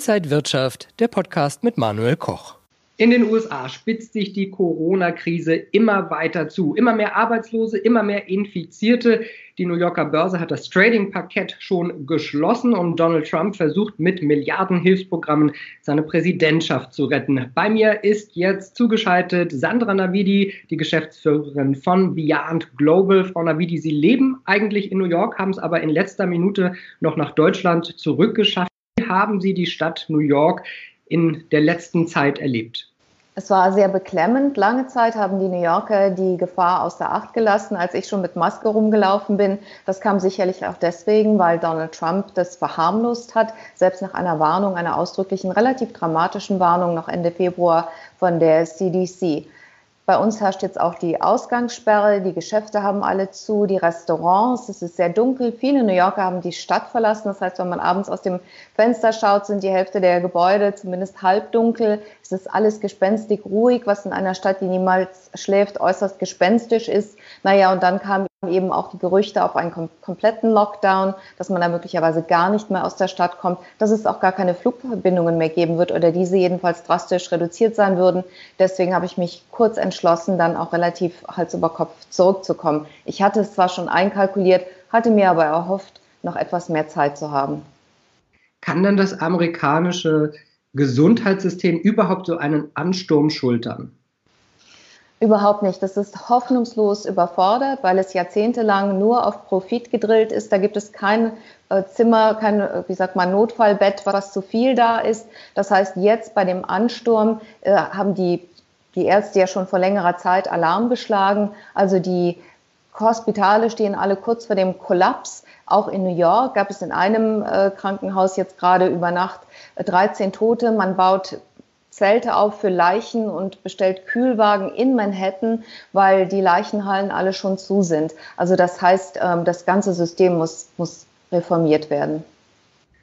Inside Wirtschaft, der Podcast mit Manuel Koch. In den USA spitzt sich die Corona-Krise immer weiter zu. Immer mehr Arbeitslose, immer mehr Infizierte. Die New Yorker Börse hat das Trading-Parkett schon geschlossen und Donald Trump versucht mit Milliardenhilfsprogrammen seine Präsidentschaft zu retten. Bei mir ist jetzt zugeschaltet Sandra Navidi, die Geschäftsführerin von Beyond Global. Frau Navidi, Sie leben eigentlich in New York, haben es aber in letzter Minute noch nach Deutschland zurückgeschafft. Haben Sie die Stadt New York in der letzten Zeit erlebt? Es war sehr beklemmend. Lange Zeit haben die New Yorker die Gefahr außer Acht gelassen, als ich schon mit Maske rumgelaufen bin. Das kam sicherlich auch deswegen, weil Donald Trump das verharmlost hat, selbst nach einer Warnung, einer ausdrücklichen, relativ dramatischen Warnung noch Ende Februar von der CDC. Bei uns herrscht jetzt auch die Ausgangssperre, die Geschäfte haben alle zu, die Restaurants, es ist sehr dunkel. Viele New Yorker haben die Stadt verlassen. Das heißt, wenn man abends aus dem Fenster schaut, sind die Hälfte der Gebäude zumindest halbdunkel. Es ist alles gespenstig ruhig, was in einer Stadt, die niemals schläft, äußerst gespenstisch ist. Naja, und dann kam eben auch die Gerüchte auf einen kom kompletten Lockdown, dass man da möglicherweise gar nicht mehr aus der Stadt kommt, dass es auch gar keine Flugverbindungen mehr geben wird oder diese jedenfalls drastisch reduziert sein würden. Deswegen habe ich mich kurz entschlossen, dann auch relativ Hals über Kopf zurückzukommen. Ich hatte es zwar schon einkalkuliert, hatte mir aber erhofft, noch etwas mehr Zeit zu haben. Kann denn das amerikanische Gesundheitssystem überhaupt so einen Ansturm schultern? Überhaupt nicht. Das ist hoffnungslos überfordert, weil es jahrzehntelang nur auf Profit gedrillt ist. Da gibt es kein äh, Zimmer, kein, äh, wie sagt man, Notfallbett, was zu viel da ist. Das heißt, jetzt bei dem Ansturm äh, haben die, die Ärzte ja schon vor längerer Zeit Alarm geschlagen. Also die Hospitale stehen alle kurz vor dem Kollaps. Auch in New York gab es in einem äh, Krankenhaus jetzt gerade über Nacht 13 Tote. Man baut Zelte auf für Leichen und bestellt Kühlwagen in Manhattan, weil die Leichenhallen alle schon zu sind. Also das heißt, ähm, das ganze System muss, muss reformiert werden.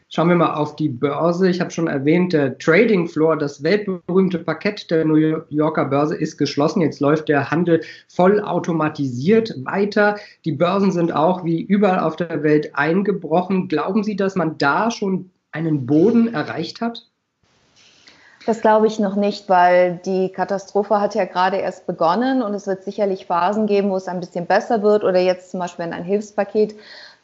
Schauen wir mal auf die Börse. Ich habe schon erwähnt, der Trading Floor, das weltberühmte Parkett der New Yorker Börse ist geschlossen. Jetzt läuft der Handel vollautomatisiert weiter. Die Börsen sind auch wie überall auf der Welt eingebrochen. Glauben Sie, dass man da schon einen Boden erreicht hat? Das glaube ich noch nicht, weil die Katastrophe hat ja gerade erst begonnen und es wird sicherlich Phasen geben, wo es ein bisschen besser wird oder jetzt zum Beispiel, wenn ein Hilfspaket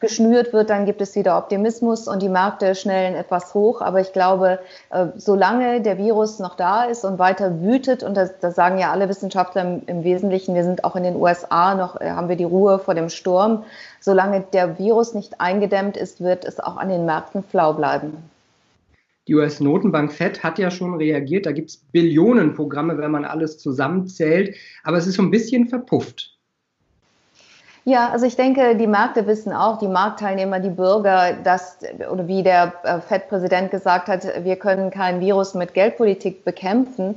geschnürt wird, dann gibt es wieder Optimismus und die Märkte schnellen etwas hoch. Aber ich glaube, äh, solange der Virus noch da ist und weiter wütet, und das, das sagen ja alle Wissenschaftler im, Wesentlichen, wir sind auch in den USA noch, äh, haben wir die Ruhe vor dem Sturm, solange der Virus nicht eingedämmt ist, wird es auch an den Märkten flau bleiben. Die US-Notenbank Fed hat ja schon reagiert. Da gibt es Billionenprogramme, wenn man alles zusammenzählt. Aber es ist so ein bisschen verpufft. Ja, also ich denke, die Märkte wissen auch, die Marktteilnehmer, die Bürger, dass, oder wie der äh, Fed-Präsident gesagt hat, wir können kein Virus mit Geldpolitik bekämpfen.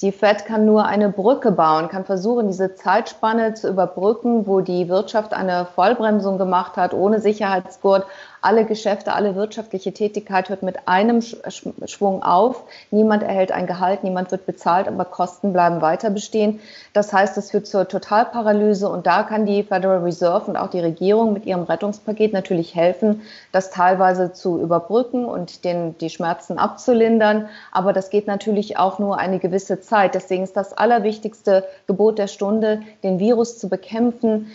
Die Fed kann nur eine Brücke bauen, kann versuchen, diese Zeitspanne zu überbrücken, wo die Wirtschaft eine Vollbremsung gemacht hat, ohne Sicherheitsgurt, alle Geschäfte, alle wirtschaftliche Tätigkeit hört mit einem Schwung auf. Niemand erhält ein Gehalt, niemand wird bezahlt, aber Kosten bleiben weiter bestehen. Das heißt, es führt zur Totalparalyse und da kann die Federal Reserve und auch die Regierung mit ihrem Rettungspaket natürlich helfen, das teilweise zu überbrücken und den, die Schmerzen abzulindern. Aber das geht natürlich auch nur eine gewisse Zeit. Deswegen ist das allerwichtigste Gebot der Stunde, den Virus zu bekämpfen,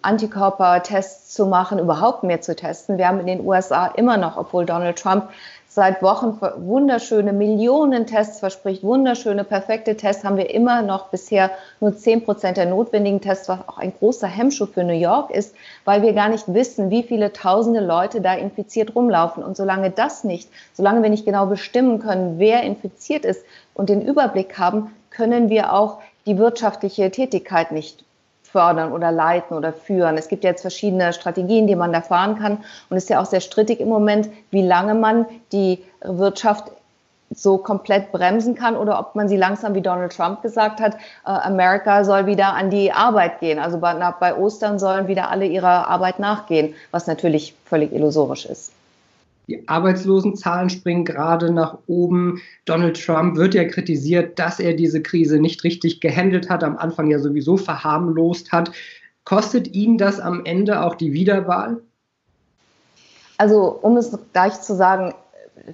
Antikörpertests zu machen, überhaupt mehr zu testen. Wir haben in den USA immer noch, obwohl Donald Trump seit Wochen wunderschöne Millionen Tests verspricht, wunderschöne, perfekte Tests, haben wir immer noch bisher nur 10 Prozent der notwendigen Tests, was auch ein großer Hemmschuh für New York ist, weil wir gar nicht wissen, wie viele tausende Leute da infiziert rumlaufen. Und solange das nicht, solange wir nicht genau bestimmen können, wer infiziert ist und den Überblick haben, können wir auch die wirtschaftliche Tätigkeit nicht fördern oder leiten oder führen. Es gibt ja jetzt verschiedene Strategien, die man da fahren kann. Und es ist ja auch sehr strittig im Moment, wie lange man die Wirtschaft so komplett bremsen kann oder ob man sie langsam, wie Donald Trump gesagt hat, äh, Amerika soll wieder an die Arbeit gehen. Also bei, Ostern sollen wieder alle ihrer Arbeit nachgehen, was natürlich völlig illusorisch ist. Die Arbeitslosenzahlen springen gerade nach oben. Donald Trump wird ja kritisiert, dass er diese Krise nicht richtig gehandelt hat, am Anfang ja sowieso verharmlost hat. Kostet ihn das am Ende auch die Wiederwahl? Also, um es gleich zu sagen,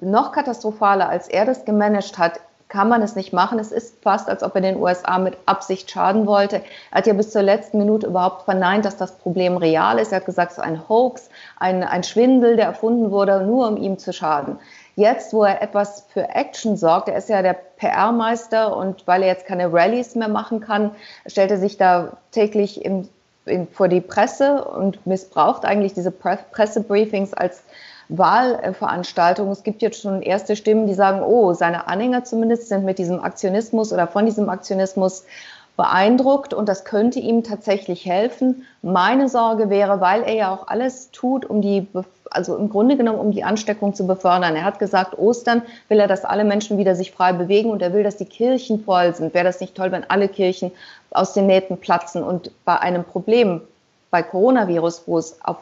noch katastrophaler, als er das gemanagt hat, kann man es nicht machen. Es ist fast, als ob er den USA mit Absicht schaden wollte. Er hat ja bis zur letzten Minute überhaupt verneint, dass das Problem real ist. Er hat gesagt, es ist ein Hoax, ein, ein Schwindel, der erfunden wurde, nur um ihm zu schaden. Jetzt, wo er etwas für Action sorgt, er ist ja der PR-Meister und weil er jetzt keine Rallyes mehr machen kann, stellt er sich da täglich im, in, vor die Presse und missbraucht eigentlich diese Pre Pressebriefings als Wahlveranstaltung. Es gibt jetzt schon erste Stimmen, die sagen, oh, seine Anhänger zumindest sind mit diesem Aktionismus oder von diesem Aktionismus beeindruckt und das könnte ihm tatsächlich helfen. Meine Sorge wäre, weil er ja auch alles tut, um die, also im Grunde genommen, um die Ansteckung zu befördern. Er hat gesagt, Ostern will er, dass alle Menschen wieder sich frei bewegen und er will, dass die Kirchen voll sind. Wäre das nicht toll, wenn alle Kirchen aus den Nähten platzen und bei einem Problem bei Coronavirus, wo es auf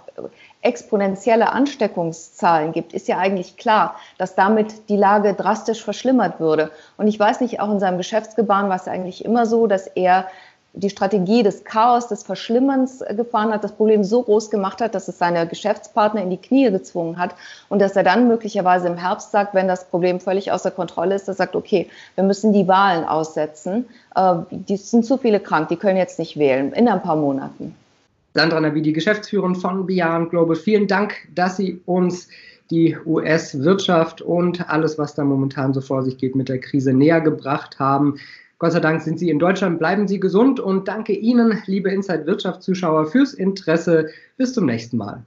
exponentielle Ansteckungszahlen gibt, ist ja eigentlich klar, dass damit die Lage drastisch verschlimmert würde. Und ich weiß nicht, auch in seinem Geschäftsgebaren war es eigentlich immer so, dass er die Strategie des Chaos, des Verschlimmerns gefahren hat, das Problem so groß gemacht hat, dass es seine Geschäftspartner in die Knie gezwungen hat und dass er dann möglicherweise im Herbst sagt, wenn das Problem völlig außer Kontrolle ist, er sagt, okay, wir müssen die Wahlen aussetzen, äh, die sind zu viele krank, die können jetzt nicht wählen, in ein paar Monaten. Sandra Navi, die Geschäftsführerin von Beyond Global. Vielen Dank, dass Sie uns die US-Wirtschaft und alles, was da momentan so vor sich geht, mit der Krise näher gebracht haben. Gott sei Dank sind Sie in Deutschland. Bleiben Sie gesund und danke Ihnen, liebe Inside Wirtschaft Zuschauer, fürs Interesse. Bis zum nächsten Mal.